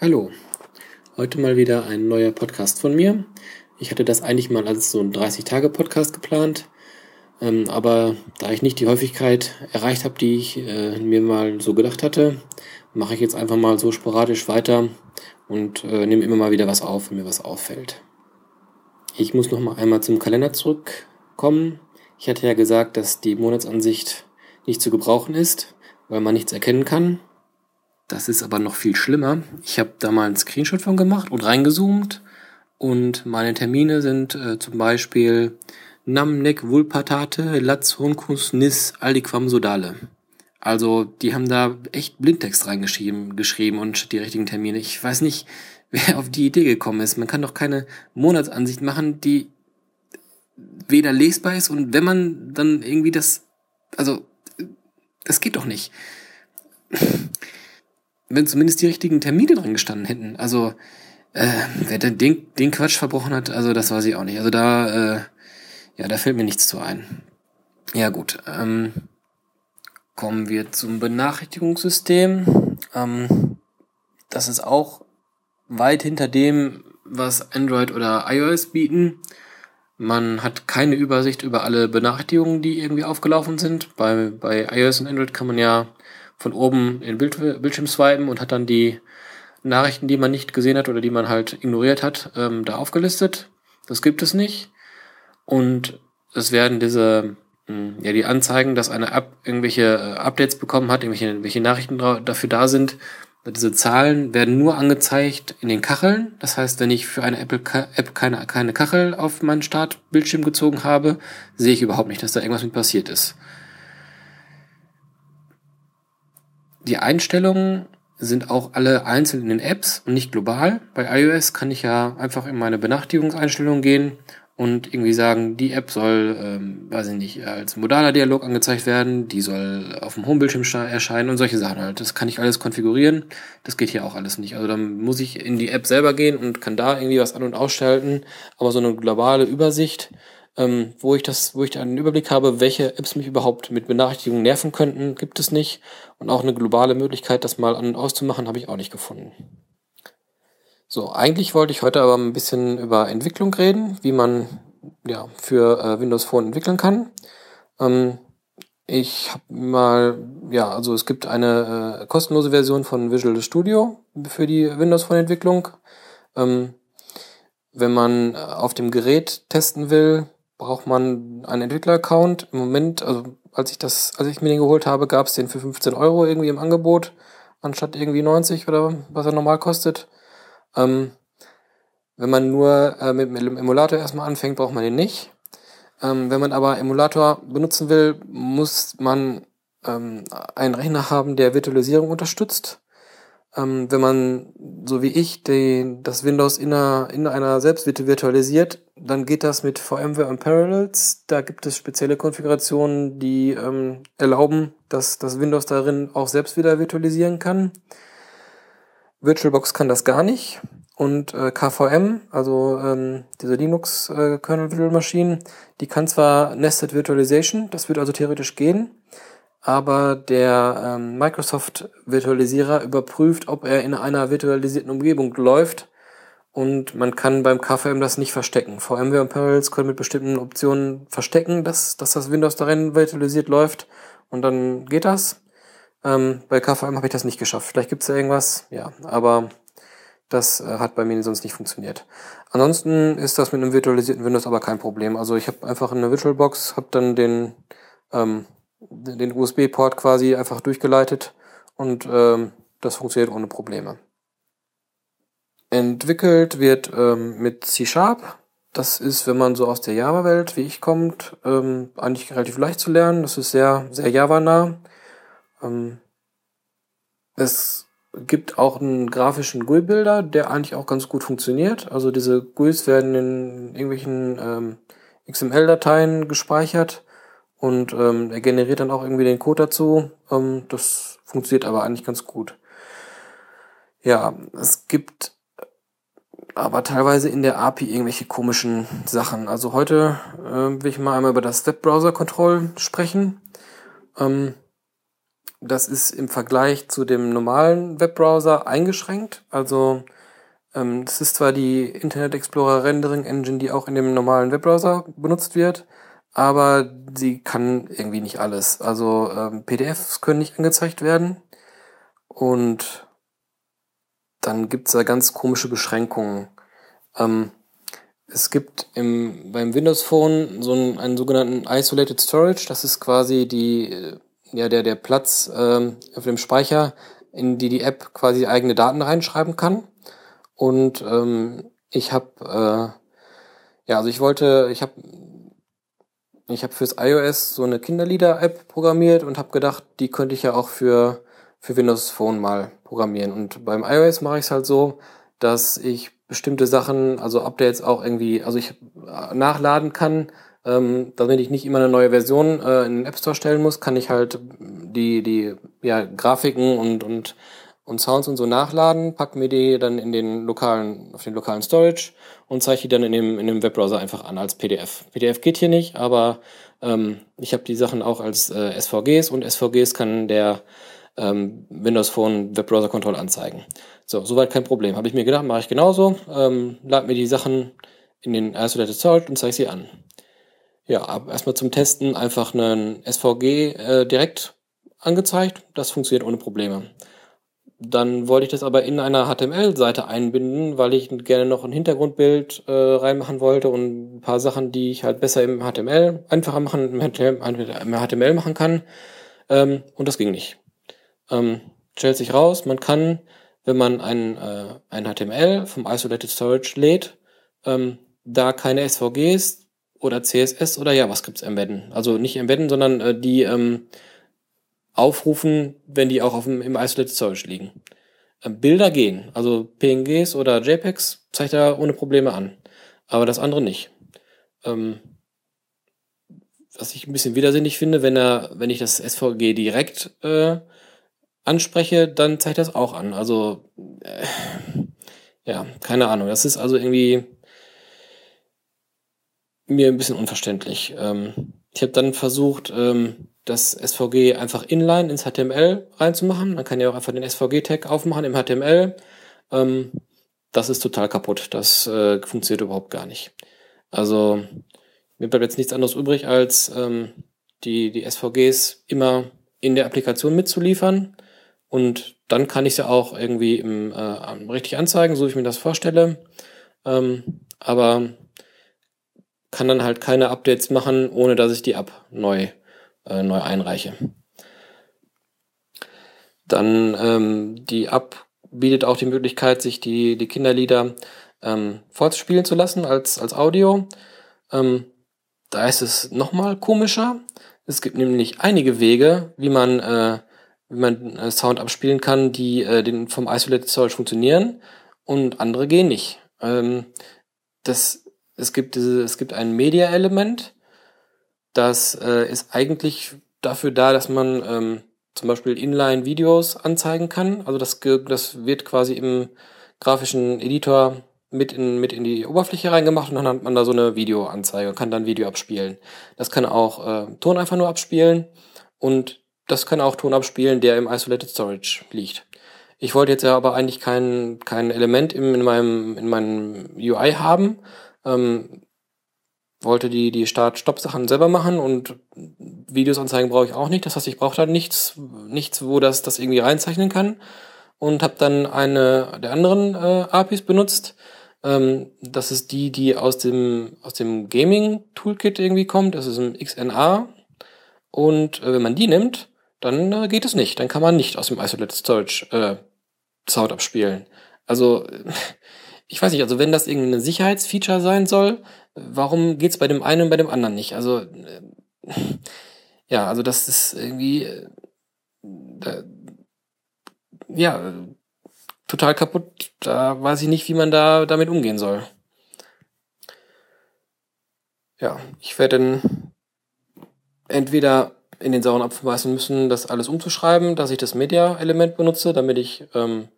Hallo, heute mal wieder ein neuer Podcast von mir. Ich hatte das eigentlich mal als so ein 30-Tage-Podcast geplant, ähm, aber da ich nicht die Häufigkeit erreicht habe, die ich äh, mir mal so gedacht hatte, mache ich jetzt einfach mal so sporadisch weiter und äh, nehme immer mal wieder was auf, wenn mir was auffällt. Ich muss noch mal einmal zum Kalender zurückkommen. Ich hatte ja gesagt, dass die Monatsansicht nicht zu gebrauchen ist, weil man nichts erkennen kann. Das ist aber noch viel schlimmer. Ich habe da mal einen Screenshot von gemacht und reingezoomt und meine Termine sind äh, zum Beispiel Namnek Vulpatate Latz Honkus Nis Aldiquam Sodale. Also die haben da echt Blindtext reingeschrieben geschrieben und die richtigen Termine. Ich weiß nicht, wer auf die Idee gekommen ist. Man kann doch keine Monatsansicht machen, die weder lesbar ist und wenn man dann irgendwie das, also das geht doch nicht wenn zumindest die richtigen Termine dran gestanden hätten. Also, äh, wer denn den, den Quatsch verbrochen hat, also das weiß ich auch nicht. Also da, äh, ja, da fällt mir nichts zu ein. Ja gut, ähm, kommen wir zum Benachrichtigungssystem. Ähm, das ist auch weit hinter dem, was Android oder iOS bieten. Man hat keine Übersicht über alle Benachrichtigungen, die irgendwie aufgelaufen sind. Bei, bei iOS und Android kann man ja von oben in Bild, Bildschirm swipen und hat dann die Nachrichten, die man nicht gesehen hat oder die man halt ignoriert hat, ähm, da aufgelistet. Das gibt es nicht. Und es werden diese, hm, ja, die Anzeigen, dass eine App irgendwelche äh, Updates bekommen hat, irgendwelche, irgendwelche Nachrichten dafür da sind. Diese Zahlen werden nur angezeigt in den Kacheln. Das heißt, wenn ich für eine Apple-App keine, keine Kachel auf meinen Startbildschirm gezogen habe, sehe ich überhaupt nicht, dass da irgendwas mit passiert ist. Die Einstellungen sind auch alle einzeln in den Apps und nicht global. Bei iOS kann ich ja einfach in meine Benachrichtigungseinstellungen gehen und irgendwie sagen, die App soll, ähm, weiß ich nicht, als modaler Dialog angezeigt werden, die soll auf dem Homebildschirm erscheinen und solche Sachen halt. Das kann ich alles konfigurieren. Das geht hier auch alles nicht. Also dann muss ich in die App selber gehen und kann da irgendwie was an- und ausschalten. Aber so eine globale Übersicht ähm, wo ich das, wo ich einen Überblick habe, welche Apps mich überhaupt mit Benachrichtigungen nerven könnten, gibt es nicht. Und auch eine globale Möglichkeit, das mal an und auszumachen, habe ich auch nicht gefunden. So, eigentlich wollte ich heute aber ein bisschen über Entwicklung reden, wie man ja für äh, Windows Phone entwickeln kann. Ähm, ich habe mal, ja, also es gibt eine äh, kostenlose Version von Visual Studio für die Windows Phone Entwicklung. Ähm, wenn man äh, auf dem Gerät testen will, braucht man einen Entwickler-Account. Im Moment, also als ich das, als ich mir den geholt habe, gab es den für 15 Euro irgendwie im Angebot, anstatt irgendwie 90 oder was er normal kostet. Ähm, wenn man nur äh, mit dem Emulator erstmal anfängt, braucht man den nicht. Ähm, wenn man aber Emulator benutzen will, muss man ähm, einen Rechner haben, der Virtualisierung unterstützt. Ähm, wenn man, so wie ich, den, das Windows in einer, in einer selbst virtualisiert, dann geht das mit VMware und Parallels. Da gibt es spezielle Konfigurationen, die ähm, erlauben, dass das Windows darin auch selbst wieder virtualisieren kann. VirtualBox kann das gar nicht. Und äh, KVM, also ähm, diese Linux äh, die kann zwar Nested Virtualization, das wird also theoretisch gehen, aber der ähm, Microsoft Virtualisierer überprüft, ob er in einer virtualisierten Umgebung läuft und man kann beim KVM das nicht verstecken. VMware und Parallels können mit bestimmten Optionen verstecken, dass, dass das Windows darin virtualisiert läuft und dann geht das. Ähm, bei KVM habe ich das nicht geschafft. Vielleicht gibt es da irgendwas, ja, aber das äh, hat bei mir sonst nicht funktioniert. Ansonsten ist das mit einem virtualisierten Windows aber kein Problem. Also ich habe einfach eine VirtualBox, habe dann den ähm, den USB-Port quasi einfach durchgeleitet und ähm, das funktioniert ohne Probleme. Entwickelt wird ähm, mit C-Sharp. Das ist, wenn man so aus der Java-Welt wie ich kommt, ähm, eigentlich relativ leicht zu lernen. Das ist sehr, sehr Java-nah. Ähm, es gibt auch einen grafischen GUI-Bilder, der eigentlich auch ganz gut funktioniert. Also diese GUIs werden in irgendwelchen ähm, XML-Dateien gespeichert und ähm, er generiert dann auch irgendwie den Code dazu. Ähm, das funktioniert aber eigentlich ganz gut. Ja, es gibt aber teilweise in der API irgendwelche komischen Sachen. Also heute äh, will ich mal einmal über das Webbrowser Control sprechen. Ähm, das ist im Vergleich zu dem normalen Webbrowser eingeschränkt. Also ähm, das ist zwar die Internet Explorer Rendering Engine, die auch in dem normalen Webbrowser benutzt wird, aber sie kann irgendwie nicht alles. Also ähm, PDFs können nicht angezeigt werden und dann gibt's da ganz komische Beschränkungen. Ähm, es gibt im, beim Windows Phone so einen, einen sogenannten Isolated Storage. Das ist quasi die, äh, ja, der, der Platz ähm, auf dem Speicher, in die die App quasi eigene Daten reinschreiben kann. Und ähm, ich habe, äh, ja, also ich wollte, ich habe ich habe fürs iOS so eine Kinderlieder-App programmiert und habe gedacht, die könnte ich ja auch für, für Windows Phone mal programmieren. Und beim iOS mache ich es halt so, dass ich bestimmte Sachen, also Updates auch irgendwie, also ich nachladen kann, ähm, damit ich nicht immer eine neue Version äh, in den App Store stellen muss, kann ich halt die, die ja, Grafiken und, und, und Sounds und so nachladen, pack mir die dann in den lokalen, auf den lokalen Storage und zeige die dann in dem, in dem Webbrowser einfach an als PDF. PDF geht hier nicht, aber ähm, ich habe die Sachen auch als äh, SVGs und SVGs kann der ähm, Windows Phone Webbrowser Control anzeigen. So, soweit kein Problem. Habe ich mir gedacht, mache ich genauso. Ähm, lade mir die Sachen in den Isolated Storage und zeige sie an. Ja, erstmal zum Testen einfach einen SVG äh, direkt angezeigt. Das funktioniert ohne Probleme. Dann wollte ich das aber in einer HTML-Seite einbinden, weil ich gerne noch ein Hintergrundbild äh, reinmachen wollte und ein paar Sachen, die ich halt besser im HTML einfacher machen, im HTML machen kann. Ähm, und das ging nicht. Ähm, stellt sich raus, man kann, wenn man ein, äh, ein HTML vom Isolated Storage lädt, ähm, da keine SVGs oder CSS oder JavaScripts embedden. Also nicht embedden, sondern äh, die ähm, aufrufen, wenn die auch auf dem, im Isolated Storage liegen. Äh, Bilder gehen, also PNGs oder JPEGs zeigt er ohne Probleme an, aber das andere nicht. Ähm, was ich ein bisschen widersinnig finde, wenn er, wenn ich das SVG direkt äh, anspreche, dann zeigt das auch an. Also äh, ja, keine Ahnung. Das ist also irgendwie mir ein bisschen unverständlich. Ähm, ich habe dann versucht, ähm, das SVG einfach inline ins HTML reinzumachen. Man kann ja auch einfach den SVG-Tag aufmachen im HTML. Ähm, das ist total kaputt. Das äh, funktioniert überhaupt gar nicht. Also mir bleibt jetzt nichts anderes übrig, als ähm, die, die SVGs immer in der Applikation mitzuliefern. Und dann kann ich sie auch irgendwie im, äh, richtig anzeigen, so wie ich mir das vorstelle. Ähm, aber kann dann halt keine Updates machen, ohne dass ich die App neu, äh, neu einreiche. Dann ähm, die App bietet auch die Möglichkeit, sich die, die Kinderlieder ähm, vorzuspielen zu lassen als, als Audio. Ähm, da ist es nochmal komischer. Es gibt nämlich einige Wege, wie man, äh, wie man äh, Sound abspielen kann, die äh, den, vom Isolated Storage funktionieren und andere gehen nicht. Ähm, das es gibt diese, es gibt ein Media-Element, das äh, ist eigentlich dafür da, dass man ähm, zum Beispiel Inline-Videos anzeigen kann. Also das, das wird quasi im grafischen Editor mit in, mit in die Oberfläche reingemacht und dann hat man da so eine Videoanzeige und kann dann Video abspielen. Das kann auch äh, Ton einfach nur abspielen und das kann auch Ton abspielen, der im Isolated Storage liegt. Ich wollte jetzt ja aber eigentlich kein, kein Element im, in, meinem, in meinem UI haben, ähm, wollte die, die Start-Stopp-Sachen selber machen und Videos anzeigen brauche ich auch nicht. Das heißt, ich brauche da nichts, nichts, wo das, das irgendwie reinzeichnen kann. Und habe dann eine der anderen äh, APIs benutzt. Ähm, das ist die, die aus dem, aus dem Gaming-Toolkit irgendwie kommt. Das ist ein XNA. Und äh, wenn man die nimmt, dann äh, geht es nicht. Dann kann man nicht aus dem Isolated Storage äh, Sound abspielen. Also ich weiß nicht, also wenn das irgendeine Sicherheitsfeature sein soll, warum geht's bei dem einen und bei dem anderen nicht? Also äh, ja, also das ist irgendwie äh, da, ja total kaputt. Da weiß ich nicht, wie man da damit umgehen soll. Ja, ich werde dann entweder in den sauren Apfel beißen müssen, das alles umzuschreiben, dass ich das Media-Element benutze, damit ich ähm,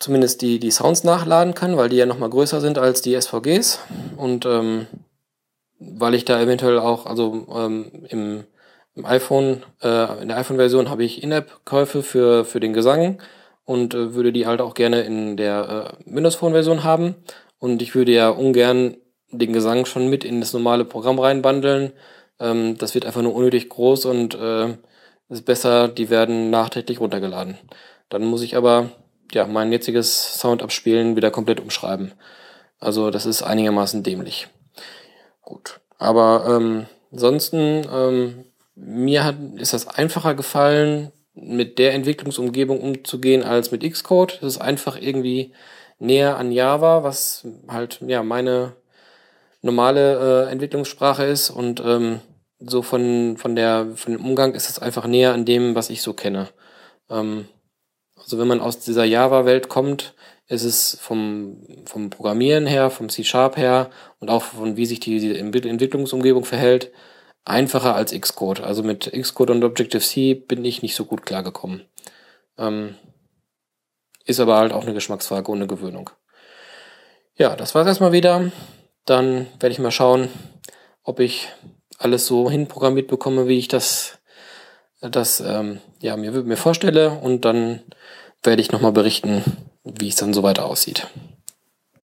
zumindest die, die Sounds nachladen kann, weil die ja nochmal größer sind als die SVGs. Und ähm, weil ich da eventuell auch, also ähm, im im iPhone, äh, in der iPhone-Version habe ich In-App-Käufe für, für den Gesang und äh, würde die halt auch gerne in der äh, Windows Phone-Version haben. Und ich würde ja ungern den Gesang schon mit in das normale Programm reinbandeln. Ähm, das wird einfach nur unnötig groß und äh, ist besser, die werden nachträglich runtergeladen. Dann muss ich aber ja mein jetziges Sound abspielen wieder komplett umschreiben. Also das ist einigermaßen dämlich. Gut. Aber ähm, ansonsten, ähm, mir hat, ist das einfacher gefallen, mit der Entwicklungsumgebung umzugehen als mit Xcode. Das ist einfach irgendwie näher an Java, was halt ja meine normale äh, Entwicklungssprache ist und ähm, so von von der von dem Umgang ist es einfach näher an dem, was ich so kenne. Ähm, also wenn man aus dieser Java-Welt kommt, ist es vom, vom Programmieren her, vom C-Sharp her und auch von wie sich die, die Entwicklungsumgebung verhält, einfacher als Xcode. Also mit Xcode und Objective-C bin ich nicht so gut klargekommen. Ähm, ist aber halt auch eine Geschmacksfrage eine Gewöhnung. Ja, das war's erstmal wieder. Dann werde ich mal schauen, ob ich alles so hinprogrammiert bekomme, wie ich das, das ähm, ja, mir, mir vorstelle. Und dann werde ich nochmal berichten, wie es dann so weiter aussieht.